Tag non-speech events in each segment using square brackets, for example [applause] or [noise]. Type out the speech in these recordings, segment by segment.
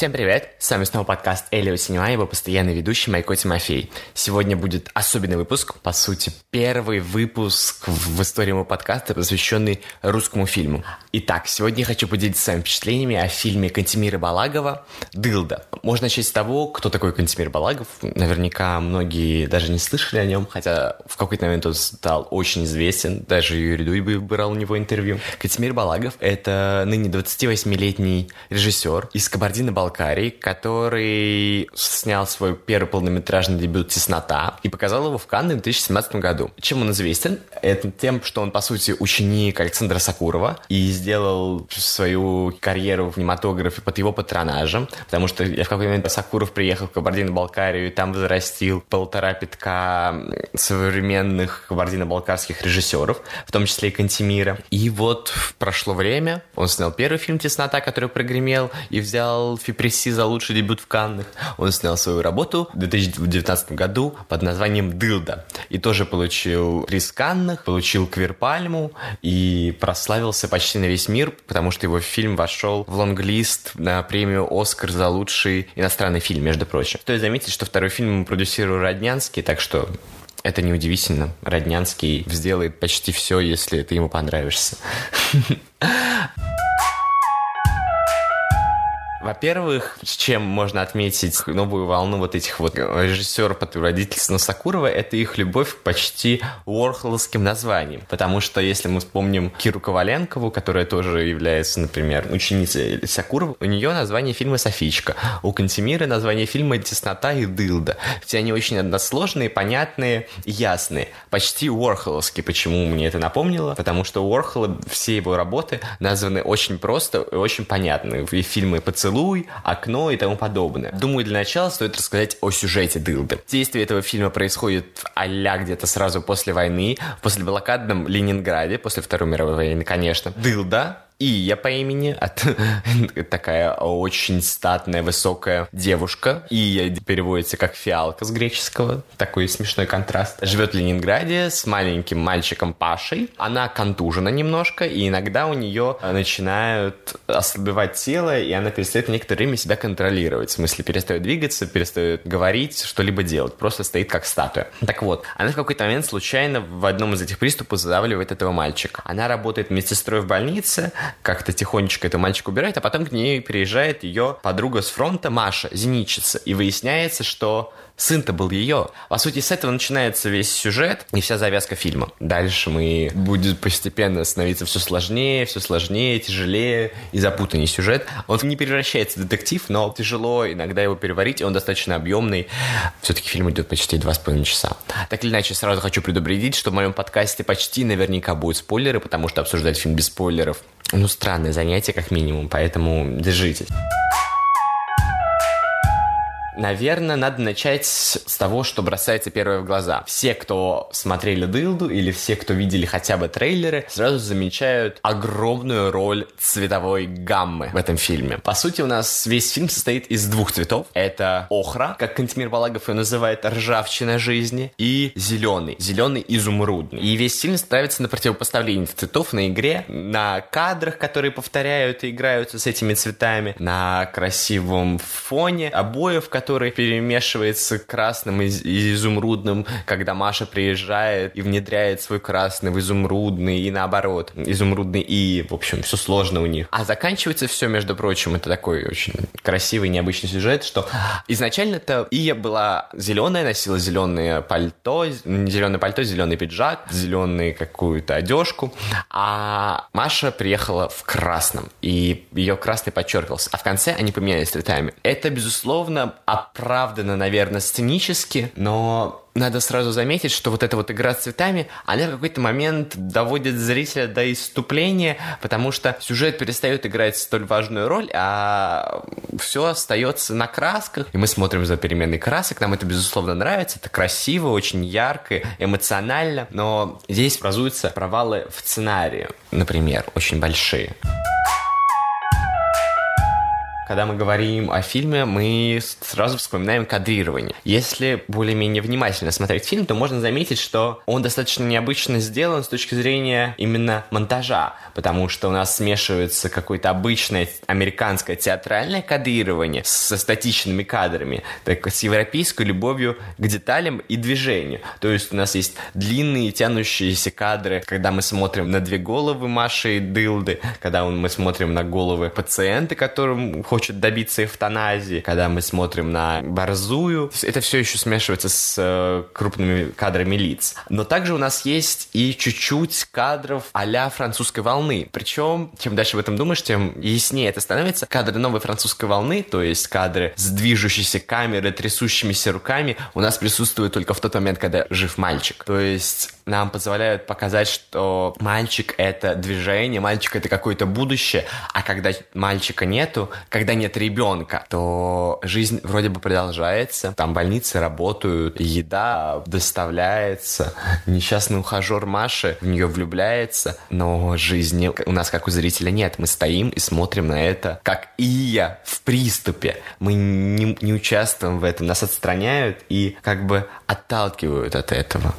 Всем привет! С вами снова подкаст Элио Синема, его постоянный ведущий Майко Тимофей. Сегодня будет особенный выпуск, по сути, первый выпуск в истории моего подкаста, посвященный русскому фильму. Итак, сегодня я хочу поделиться с вами впечатлениями о фильме Кантимира Балагова «Дылда». Можно начать с того, кто такой Кантимир Балагов. Наверняка многие даже не слышали о нем, хотя в какой-то момент он стал очень известен, даже Юрий Дудь брал у него интервью. Кантимир Балагов — это ныне 28-летний режиссер из Кабардино Балкарии, который снял свой первый полнометражный дебют «Теснота» и показал его в Канне в 2017 году. Чем он известен? Это тем, что он, по сути, ученик Александра Сакурова и сделал свою карьеру в кинематографе под его патронажем, потому что в какой момент Сакуров приехал в Кабардино-Балкарию и там взрастил полтора пятка современных кабардино-балкарских режиссеров, в том числе и Кантимира. И вот прошло время, он снял первый фильм «Теснота», который прогремел, и взял Фипресси за лучший дебют в Каннах. Он снял свою работу в 2019 году под названием «Дылда». И тоже получил приз в Каннах, получил Квирпальму и прославился почти на весь мир, потому что его фильм вошел в лонглист на премию «Оскар» за лучший иностранный фильм, между прочим. Стоит заметить, что второй фильм продюсировал Роднянский, так что это неудивительно. Роднянский сделает почти все, если ты ему понравишься. [laughs] Во-первых, чем можно отметить новую волну вот этих вот режиссеров под руководительством Сакурова, это их любовь к почти уорхоловским названиям. Потому что если мы вспомним Киру Коваленкову, которая тоже является, например, ученицей Сакурова, у нее название фильма «Софичка». У Кантемира название фильма «Теснота» и «Дылда». Все они очень односложные, понятные ясные. Почти уорхоловские. Почему мне это напомнило? Потому что Уорхола все его работы названы очень просто и очень понятно. И фильмы «Поцелуй», «Поцелуй», «Окно» и тому подобное. Думаю, для начала стоит рассказать о сюжете «Дылды». Действие этого фильма происходит а где-то сразу после войны, после блокадном Ленинграде, после Второй мировой войны, конечно. Дылда Ия по имени, от, [laughs] такая очень статная, высокая девушка. Ия переводится как фиалка с греческого. Такой смешной контраст. Живет в Ленинграде с маленьким мальчиком Пашей. Она контужена немножко, и иногда у нее начинают ослабевать тело, и она перестает некоторое время себя контролировать. В смысле, перестает двигаться, перестает говорить, что-либо делать. Просто стоит как статуя. Так вот, она в какой-то момент случайно в одном из этих приступов задавливает этого мальчика. Она работает медсестрой в больнице, как-то тихонечко эту мальчика убирает, а потом к ней приезжает ее подруга с фронта Маша, зенитчица, и выясняется, что сын-то был ее. По сути, с этого начинается весь сюжет и вся завязка фильма. Дальше мы будет постепенно становиться все сложнее, все сложнее, тяжелее и запутаннее сюжет. Он не превращается в детектив, но тяжело иногда его переварить, и он достаточно объемный. Все-таки фильм идет почти два с половиной часа. Так или иначе, сразу хочу предупредить, что в моем подкасте почти наверняка будут спойлеры, потому что обсуждать фильм без спойлеров ну, странное занятие, как минимум, поэтому держитесь. Наверное, надо начать с того, что бросается первое в глаза. Все, кто смотрели «Дылду» или все, кто видели хотя бы трейлеры, сразу замечают огромную роль цветовой гаммы в этом фильме. По сути, у нас весь фильм состоит из двух цветов. Это охра, как Кантимир Балагов ее называет, ржавчина жизни, и зеленый, зеленый изумрудный. И весь фильм ставится на противопоставление цветов на игре, на кадрах, которые повторяют и играются с этими цветами, на красивом фоне обоев, которые который перемешивается красным и, и изумрудным, когда Маша приезжает и внедряет свой красный в изумрудный и наоборот, изумрудный и, в общем, все сложно у них. А заканчивается все, между прочим, это такой очень красивый, необычный сюжет, что изначально-то Ия была зеленая, носила зеленое пальто, зеленое пальто, зеленый пиджак, зеленую какую-то одежку, а Маша приехала в красном, и ее красный подчеркивался. А в конце они поменялись цветами. Это, безусловно, оправдано, наверное, сценически, но надо сразу заметить, что вот эта вот игра с цветами, она в какой-то момент доводит зрителя до иступления, потому что сюжет перестает играть столь важную роль, а все остается на красках. И мы смотрим за переменной красок, нам это, безусловно, нравится, это красиво, очень ярко, эмоционально, но здесь образуются провалы в сценарии, например, очень большие. Когда мы говорим о фильме, мы сразу вспоминаем кадрирование. Если более-менее внимательно смотреть фильм, то можно заметить, что он достаточно необычно сделан с точки зрения именно монтажа, потому что у нас смешивается какое-то обычное американское театральное кадрирование со статичными кадрами, так с европейской любовью к деталям и движению. То есть у нас есть длинные тянущиеся кадры, когда мы смотрим на две головы Маши и Дылды, когда мы смотрим на головы пациента, которым хочет добиться эвтаназии, когда мы смотрим на борзую. Это все еще смешивается с э, крупными кадрами лиц. Но также у нас есть и чуть-чуть кадров а французской волны. Причем, чем дальше об этом думаешь, тем яснее это становится. Кадры новой французской волны, то есть кадры с движущейся камерой, трясущимися руками, у нас присутствуют только в тот момент, когда жив мальчик. То есть нам позволяют показать, что мальчик — это движение, мальчик — это какое-то будущее, а когда мальчика нету, когда нет ребенка, то жизнь вроде бы продолжается, там больницы работают, еда доставляется, несчастный ухажер Маши в нее влюбляется, но жизни у нас, как у зрителя, нет. Мы стоим и смотрим на это, как и я в приступе. Мы не, не участвуем в этом, нас отстраняют и как бы отталкивают от этого.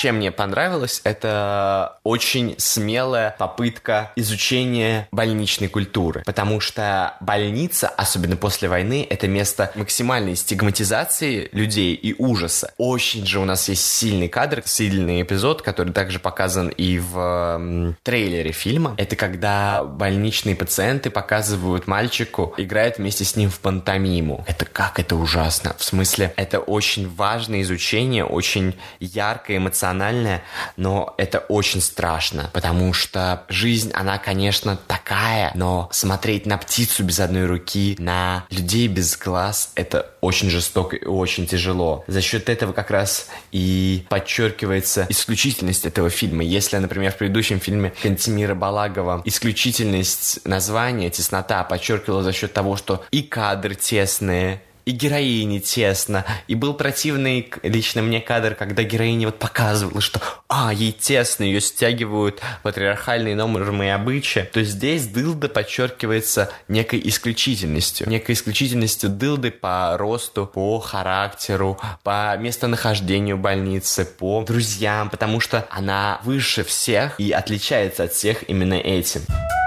Чем мне понравилось, это очень смелая попытка изучения больничной культуры. Потому что больница, особенно после войны, это место максимальной стигматизации людей и ужаса. Очень же у нас есть сильный кадр, сильный эпизод, который также показан и в м, трейлере фильма. Это когда больничные пациенты показывают мальчику, играют вместе с ним в пантомиму. Это как это ужасно. В смысле, это очень важное изучение, очень яркое, эмоциональное эмоциональное, но это очень страшно, потому что жизнь, она, конечно, такая, но смотреть на птицу без одной руки, на людей без глаз, это очень жестоко и очень тяжело. За счет этого как раз и подчеркивается исключительность этого фильма. Если, например, в предыдущем фильме Кантимира Балагова исключительность названия, теснота подчеркивала за счет того, что и кадры тесные, и героине тесно, и был противный лично мне кадр, когда героиня вот показывала, что а, ей тесно, ее стягивают патриархальные нормы и обычаи, то здесь дылда подчеркивается некой исключительностью, некой исключительностью дылды по росту, по характеру, по местонахождению больницы, по друзьям, потому что она выше всех и отличается от всех именно этим. у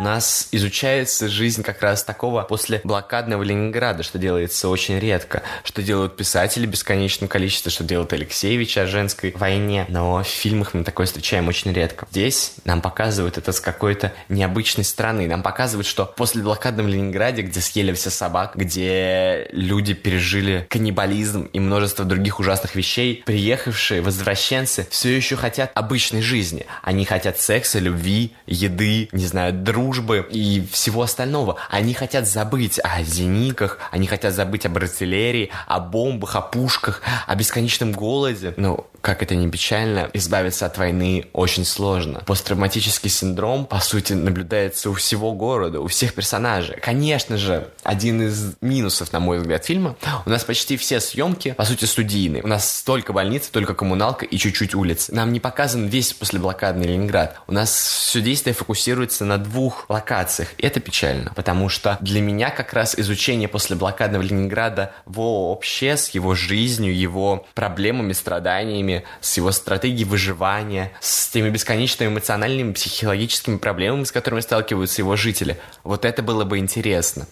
нас изучается жизнь как раз такого после блокадного Ленинграда, что делается очень редко, что делают писатели в бесконечном количестве, что делает Алексеевич о женской войне, но в фильмах мы такое встречаем очень редко. Здесь нам показывают это с какой-то необычной стороны, нам показывают, что после блокадного Ленинграде, где съели все собак, где люди пережили каннибализм и множество других ужасных вещей, приехавшие возвращенцы все еще хотят обычной жизни. Они хотят секса, любви, еды, не знаю, дружбы, дружбы и всего остального. Они хотят забыть о зениках, они хотят забыть об артиллерии, о бомбах, о пушках, о бесконечном голоде. Ну, как это не печально, избавиться от войны очень сложно. Посттравматический синдром, по сути, наблюдается у всего города, у всех персонажей. Конечно же, один из минусов, на мой взгляд, фильма, у нас почти все съемки, по сути, студийные. У нас столько больниц, только коммуналка и чуть-чуть улиц. Нам не показан весь послеблокадный Ленинград. У нас все действие фокусируется на двух локациях. Это печально, потому что для меня как раз изучение после блокадного Ленинграда вообще с его жизнью, его проблемами, страданиями, с его стратегией выживания, с теми бесконечными эмоциональными, психологическими проблемами, с которыми сталкиваются его жители. Вот это было бы интересно.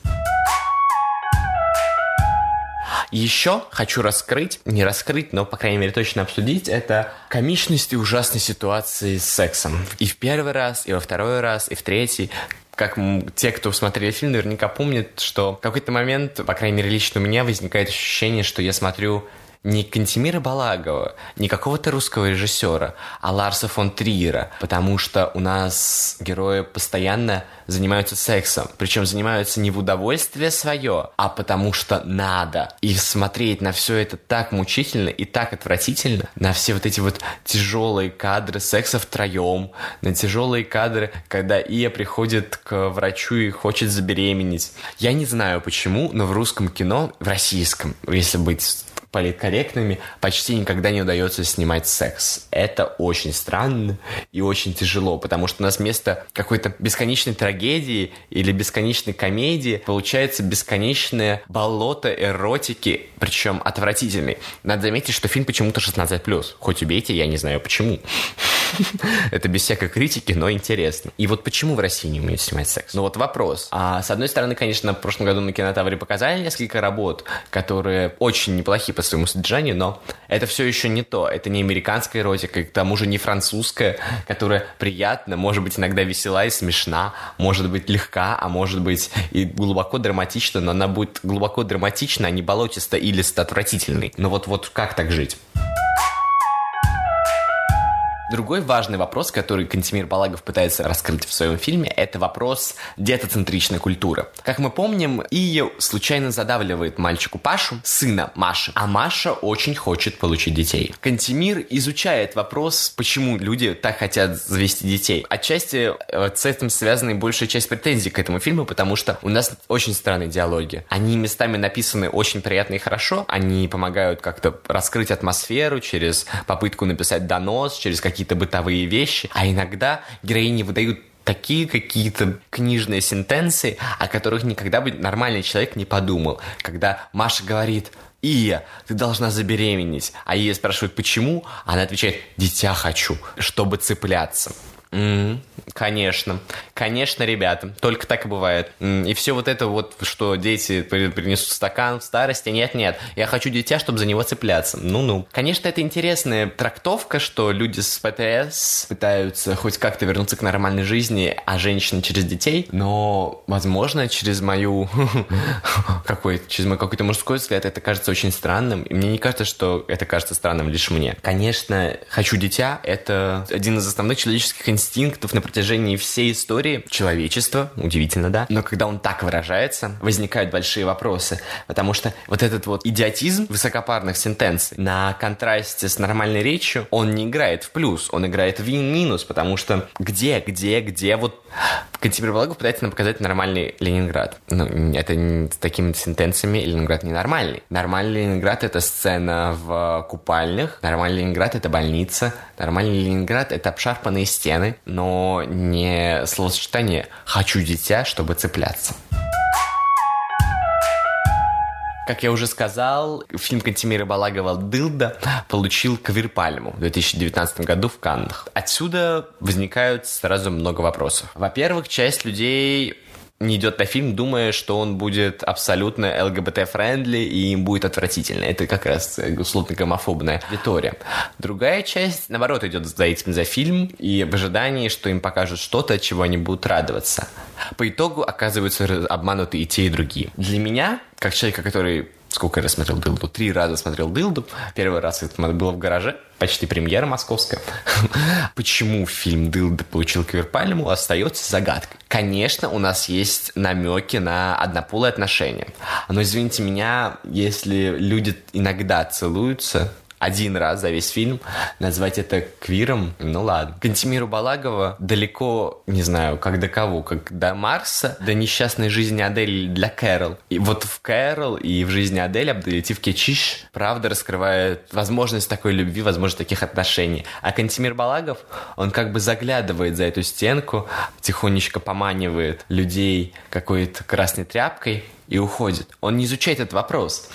Еще хочу раскрыть, не раскрыть, но, по крайней мере, точно обсудить, это комичность и ужасной ситуации с сексом. И в первый раз, и во второй раз, и в третий как те, кто смотрели фильм, наверняка помнят, что в какой-то момент, по крайней мере, лично у меня возникает ощущение, что я смотрю не Кантимира Балагова, не какого-то русского режиссера, а Ларса фон Триера, потому что у нас герои постоянно занимаются сексом, причем занимаются не в удовольствие свое, а потому что надо. И смотреть на все это так мучительно и так отвратительно, на все вот эти вот тяжелые кадры секса втроем, на тяжелые кадры, когда Ия приходит к врачу и хочет забеременеть. Я не знаю почему, но в русском кино, в российском, если быть политкорректными, почти никогда не удается снимать секс. Это очень странно и очень тяжело, потому что у нас вместо какой-то бесконечной трагедии или бесконечной комедии получается бесконечное болото эротики, причем отвратительной. Надо заметить, что фильм почему-то 16+. Хоть убейте, я не знаю почему. [laughs] Это без всякой критики, но интересно. И вот почему в России не умеют снимать секс? Ну вот вопрос. А с одной стороны, конечно, в прошлом году на кинотавре показали несколько работ, которые очень неплохие по своему содержанию, но это все еще не то. Это не американская эротика, к тому же не французская, которая приятна, может быть иногда весела и смешна, может быть легка, а может быть и глубоко драматична, но она будет глубоко драматична, а не болотисто или отвратительной. Но вот, вот как так жить? Другой важный вопрос, который Кантемир Балагов пытается раскрыть в своем фильме, это вопрос детоцентричной культуры. Как мы помним, Ия случайно задавливает мальчику Пашу, сына Маши, а Маша очень хочет получить детей. Кантемир изучает вопрос, почему люди так хотят завести детей. Отчасти э, с этим связана и большая часть претензий к этому фильму, потому что у нас очень странные диалоги. Они местами написаны очень приятно и хорошо, они помогают как-то раскрыть атмосферу через попытку написать донос, через какие какие-то бытовые вещи, а иногда героини выдают такие какие-то книжные сентенции, о которых никогда бы нормальный человек не подумал. Когда Маша говорит, Ия, ты должна забеременеть. А Ия спрашивает, почему? Она отвечает, дитя хочу, чтобы цепляться. Mm, конечно. Конечно, ребята. Только так и бывает. И все вот это вот, что дети принесут стакан в старости. Нет-нет. Я хочу дитя, чтобы за него цепляться. Ну-ну. Конечно, это интересная трактовка, что люди с ПТС пытаются хоть как-то вернуться к нормальной жизни, а женщины через детей. Но, возможно, через мою... [laughs] какой через мой какой-то мужской взгляд это кажется очень странным. И мне не кажется, что это кажется странным лишь мне. Конечно, хочу дитя — это один из основных человеческих инстинктов на протяжении всей истории человечества, удивительно, да? Но когда он так выражается, возникают большие вопросы, потому что вот этот вот идиотизм высокопарных сентенций на контрасте с нормальной речью, он не играет в плюс, он играет в минус, потому что где, где, где вот Балагов пытается нам показать нормальный Ленинград. Ну, это с такими сентенциями Ленинград не нормальный. Нормальный Ленинград — это сцена в купальнях, нормальный Ленинград — это больница, нормальный Ленинград — это обшарпанные стены, стороны, но не словосочетание «хочу дитя, чтобы цепляться». Как я уже сказал, фильм Кантемира Балагова «Дылда» получил Квирпальму в 2019 году в Каннах. Отсюда возникают сразу много вопросов. Во-первых, часть людей не идет на фильм, думая, что он будет абсолютно ЛГБТ- friendly и им будет отвратительно. Это как раз условно гомофобная аудитория. Другая часть, наоборот, идет за этим за фильм и в ожидании, что им покажут что-то, чего они будут радоваться. По итогу оказываются обмануты и те, и другие. Для меня, как человека, который сколько я смотрел «Дылду»? Три раза смотрел «Дылду». Первый раз это было в гараже, почти премьера московская. [laughs] Почему фильм «Дылда» получил квир-пальму, остается загадкой. Конечно, у нас есть намеки на однополые отношения. Но, извините меня, если люди иногда целуются, один раз за весь фильм, назвать это квиром, ну ладно. Кантемиру Балагова далеко, не знаю, как до кого, как до Марса, до несчастной жизни Адель для Кэрол. И вот в Кэрол и в жизни Адель Абдулетив Кечиш правда раскрывает возможность такой любви, возможность таких отношений. А Кантемир Балагов, он как бы заглядывает за эту стенку, тихонечко поманивает людей какой-то красной тряпкой и уходит. Он не изучает этот вопрос.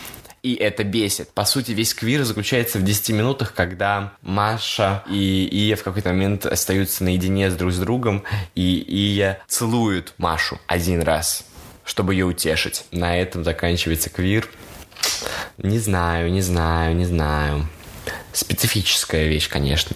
И это бесит. По сути, весь квир заключается в 10 минутах, когда Маша и Ия в какой-то момент остаются наедине с друг с другом, и Ия целует Машу один раз, чтобы ее утешить. На этом заканчивается квир. Не знаю, не знаю, не знаю. Специфическая вещь, конечно.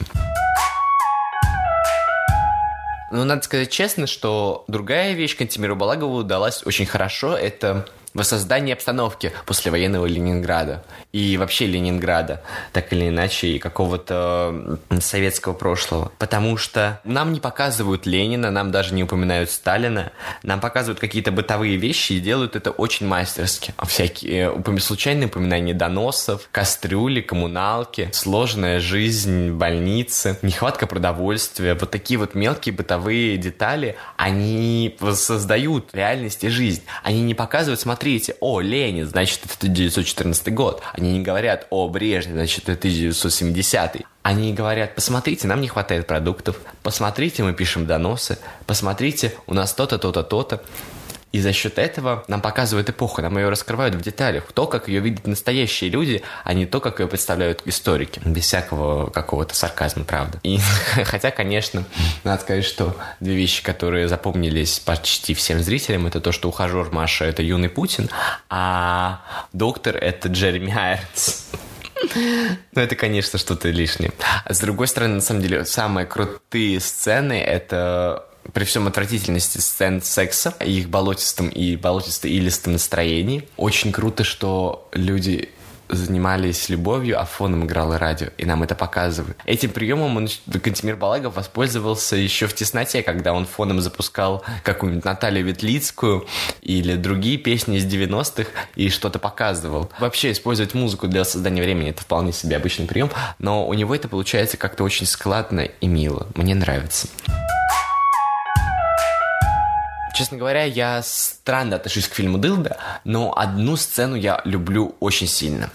Но надо сказать честно, что другая вещь Кантемиру Балагову удалась очень хорошо. Это воссоздание обстановки послевоенного Ленинграда и вообще Ленинграда, так или иначе, и какого-то советского прошлого. Потому что нам не показывают Ленина, нам даже не упоминают Сталина, нам показывают какие-то бытовые вещи и делают это очень мастерски. Всякие упом... случайные упоминания доносов, кастрюли, коммуналки, сложная жизнь, больницы, нехватка продовольствия, вот такие вот мелкие бытовые детали, они создают реальность и жизнь. Они не показывают, смотри, посмотрите, о, Ленин, значит, это 1914 год. Они не говорят, о, Брежнев, значит, это 1970. Они говорят, посмотрите, нам не хватает продуктов, посмотрите, мы пишем доносы, посмотрите, у нас то-то, то-то, то-то. И за счет этого нам показывают эпоху, нам ее раскрывают в деталях. То, как ее видят настоящие люди, а не то, как ее представляют историки. Без всякого какого-то сарказма, правда. И [laughs] хотя, конечно, надо сказать, что две вещи, которые запомнились почти всем зрителям, это то, что ухажер Маша – это юный Путин, а доктор – это Джереми Айронс. [laughs] Ну, это, конечно, что-то лишнее. А с другой стороны, на самом деле, самые крутые сцены — это при всем отвратительности сцен секса, их болотистым и болотисто-илистым настроении. Очень круто, что люди занимались любовью, а фоном играло радио, и нам это показывают. Этим приемом он, Кантимир Балагов воспользовался еще в тесноте, когда он фоном запускал какую-нибудь Наталью Ветлицкую или другие песни из 90-х и что-то показывал. Вообще использовать музыку для создания времени это вполне себе обычный прием, но у него это получается как-то очень складно и мило. Мне нравится. Честно говоря, я странно отношусь к фильму «Дылда», но одну сцену я люблю очень сильно.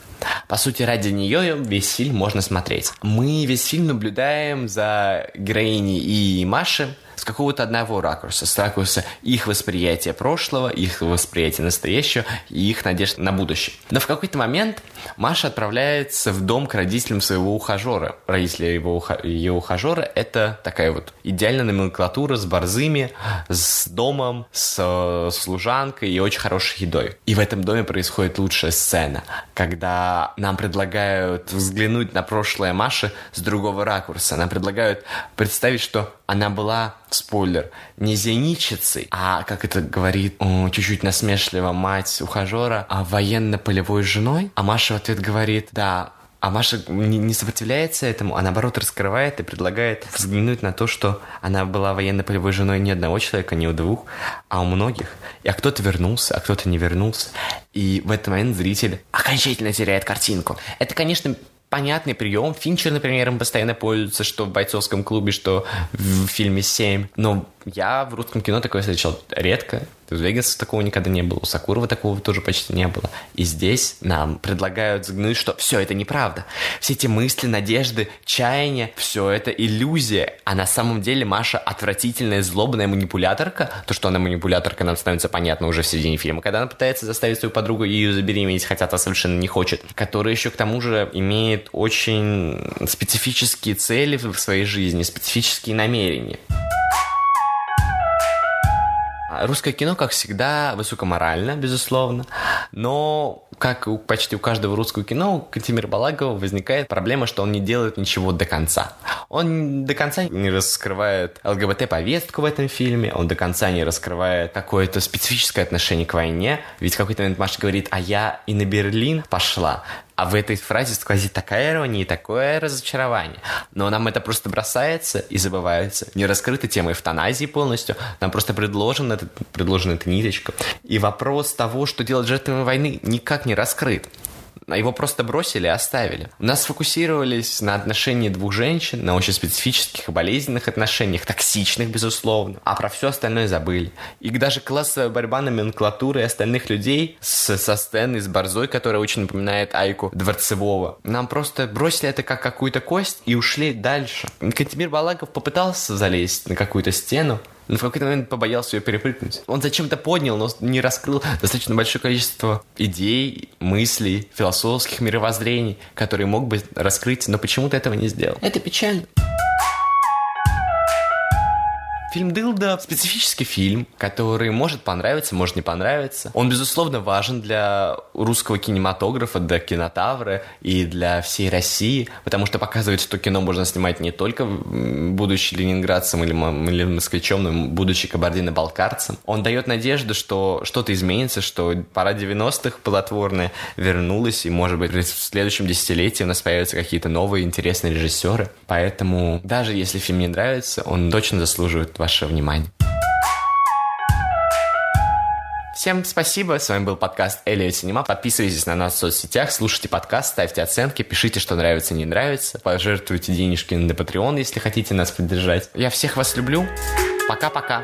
По сути, ради нее весь фильм можно смотреть. Мы весь фильм наблюдаем за героиней и Машей, с какого-то одного ракурса, с ракурса их восприятия прошлого, их восприятия настоящего и их надежд на будущее. Но в какой-то момент Маша отправляется в дом к родителям своего ухажера. Родители его, ее ухажера — это такая вот идеальная номенклатура с борзыми, с домом, с э, служанкой и очень хорошей едой. И в этом доме происходит лучшая сцена, когда нам предлагают взглянуть на прошлое Маши с другого ракурса. Нам предлагают представить, что она была, спойлер, не зенитчицей, а, как это говорит чуть-чуть насмешливо мать ухажера, а военно-полевой женой. А Маша в ответ говорит, да, а Маша не сопротивляется этому, а наоборот раскрывает и предлагает взглянуть на то, что она была военно-полевой женой не одного человека, не у двух, а у многих. И а кто-то вернулся, а кто-то не вернулся. И в этот момент зритель окончательно теряет картинку. Это, конечно, понятный прием. Финчер, например, им постоянно пользуется, что в бойцовском клубе, что в фильме «Семь». Но я в русском кино такое встречал редко. У Вегаса такого никогда не было, у Сакурова такого тоже почти не было. И здесь нам предлагают взглянуть, что все это неправда. Все эти мысли, надежды, чаяния, все это иллюзия. А на самом деле Маша отвратительная, злобная манипуляторка. То, что она манипуляторка, нам становится понятно уже в середине фильма. Когда она пытается заставить свою подругу ее забеременеть, хотя та совершенно не хочет. Которая еще к тому же имеет очень специфические цели в своей жизни, специфические намерения. А русское кино, как всегда, высокоморально, безусловно, но как почти у каждого русского кино, у Кантимира Балагова возникает проблема, что он не делает ничего до конца. Он до конца не раскрывает ЛГБТ-повестку в этом фильме, он до конца не раскрывает какое-то специфическое отношение к войне, ведь в какой-то момент Маша говорит, а я и на Берлин пошла. А в этой фразе сквозит такая ирония и такое разочарование. Но нам это просто бросается и забывается. Не раскрыта тема эвтаназии полностью. Нам просто предложена, предложена эта ниточка. И вопрос того, что делать жертвами войны, никак не раскрыт его просто бросили и оставили. У нас сфокусировались на отношении двух женщин, на очень специфических и болезненных отношениях, токсичных, безусловно, а про все остальное забыли. И даже классовая борьба номенклатуры и остальных людей с, со сцены, с борзой, которая очень напоминает Айку Дворцевого. Нам просто бросили это как какую-то кость и ушли дальше. Кантемир Балагов попытался залезть на какую-то стену, но в какой-то момент побоялся ее перепрыгнуть. Он зачем-то поднял, но не раскрыл достаточно большое количество идей, мыслей, философских мировоззрений, которые мог бы раскрыть, но почему-то этого не сделал. Это печально. Фильм «Дылда» — специфический фильм, который может понравиться, может не понравиться. Он, безусловно, важен для русского кинематографа, для кинотавра и для всей России, потому что показывает, что кино можно снимать не только будучи ленинградцем или, или москвичом, но будучи кабардино-балкарцем. Он дает надежду, что что-то изменится, что пора 90-х плодотворная вернулась, и, может быть, в следующем десятилетии у нас появятся какие-то новые интересные режиссеры. Поэтому, даже если фильм не нравится, он точно заслуживает ваше внимание. Всем спасибо, с вами был подкаст Элиот Синема. Подписывайтесь на нас в соцсетях, слушайте подкаст, ставьте оценки, пишите, что нравится, не нравится. Пожертвуйте денежки на Patreon, если хотите нас поддержать. Я всех вас люблю. Пока-пока.